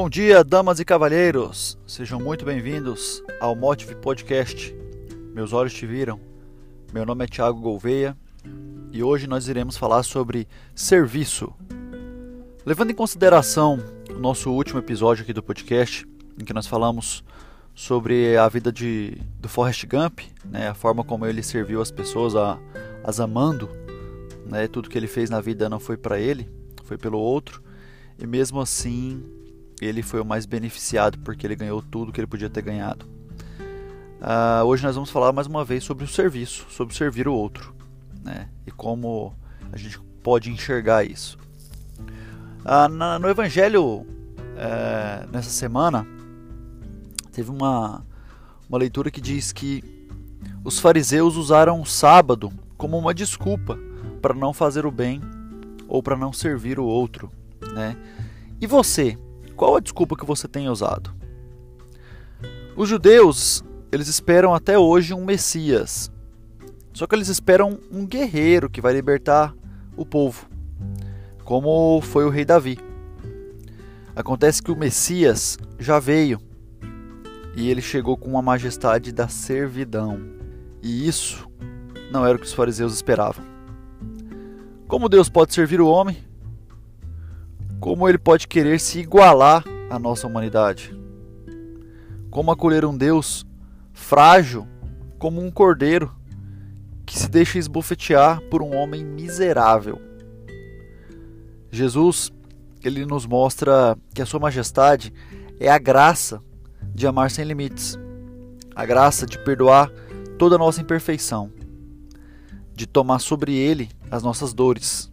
bom dia, damas e cavalheiros. Sejam muito bem-vindos ao Motive Podcast. Meus olhos te viram. Meu nome é Thiago Gouveia e hoje nós iremos falar sobre serviço. Levando em consideração o nosso último episódio aqui do podcast, em que nós falamos sobre a vida de, do Forrest Gump, né, a forma como ele serviu as pessoas, a, as amando, né, tudo que ele fez na vida não foi para ele, foi pelo outro, e mesmo assim ele foi o mais beneficiado porque ele ganhou tudo que ele podia ter ganhado. Uh, hoje nós vamos falar mais uma vez sobre o serviço, sobre servir o outro, né? E como a gente pode enxergar isso. Uh, na, no Evangelho, uh, nessa semana, teve uma, uma leitura que diz que os fariseus usaram o sábado como uma desculpa para não fazer o bem ou para não servir o outro, né? E você, qual a desculpa que você tem usado? Os judeus, eles esperam até hoje um Messias. Só que eles esperam um guerreiro que vai libertar o povo, como foi o rei Davi. Acontece que o Messias já veio e ele chegou com a majestade da servidão. E isso não era o que os fariseus esperavam. Como Deus pode servir o homem como ele pode querer se igualar à nossa humanidade? Como acolher um Deus frágil como um cordeiro que se deixa esbofetear por um homem miserável? Jesus, ele nos mostra que a sua majestade é a graça de amar sem limites, a graça de perdoar toda a nossa imperfeição, de tomar sobre ele as nossas dores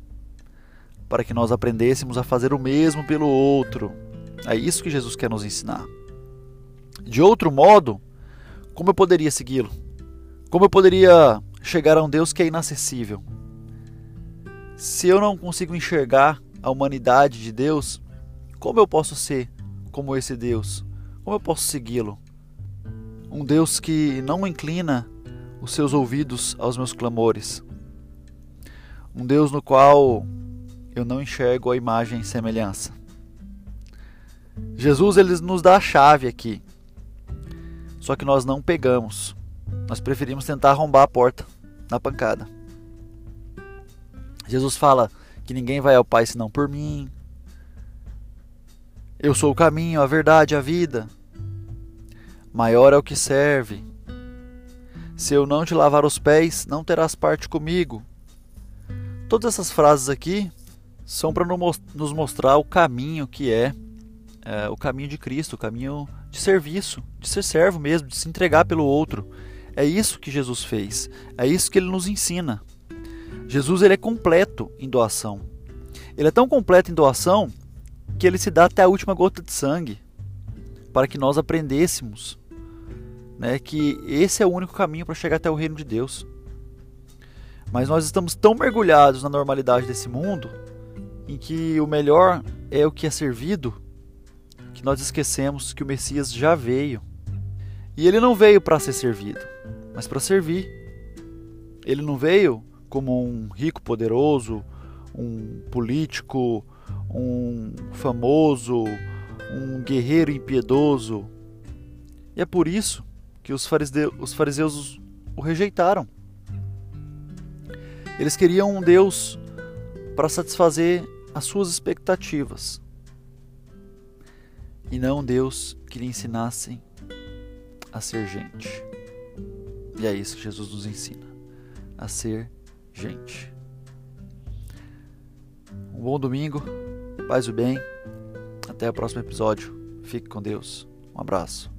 para que nós aprendêssemos a fazer o mesmo pelo outro. É isso que Jesus quer nos ensinar. De outro modo, como eu poderia segui-lo? Como eu poderia chegar a um Deus que é inacessível? Se eu não consigo enxergar a humanidade de Deus, como eu posso ser como esse Deus? Como eu posso segui-lo? Um Deus que não inclina os seus ouvidos aos meus clamores. Um Deus no qual eu não enxergo a imagem e semelhança. Jesus ele nos dá a chave aqui. Só que nós não pegamos. Nós preferimos tentar arrombar a porta na pancada. Jesus fala que ninguém vai ao Pai senão por mim. Eu sou o caminho, a verdade, a vida. Maior é o que serve. Se eu não te lavar os pés, não terás parte comigo. Todas essas frases aqui são para nos mostrar o caminho que é, é, o caminho de Cristo, o caminho de serviço, de ser servo mesmo, de se entregar pelo outro. É isso que Jesus fez, é isso que ele nos ensina. Jesus ele é completo em doação. Ele é tão completo em doação que ele se dá até a última gota de sangue para que nós aprendêssemos né, que esse é o único caminho para chegar até o reino de Deus. Mas nós estamos tão mergulhados na normalidade desse mundo em que o melhor é o que é servido, que nós esquecemos que o Messias já veio. E ele não veio para ser servido, mas para servir. Ele não veio como um rico poderoso, um político, um famoso, um guerreiro impiedoso. E é por isso que os fariseus, os fariseus o rejeitaram. Eles queriam um Deus para satisfazer as suas expectativas e não Deus que lhe ensinasse a ser gente. E é isso que Jesus nos ensina, a ser gente. Um bom domingo, paz e bem. Até o próximo episódio. Fique com Deus. Um abraço.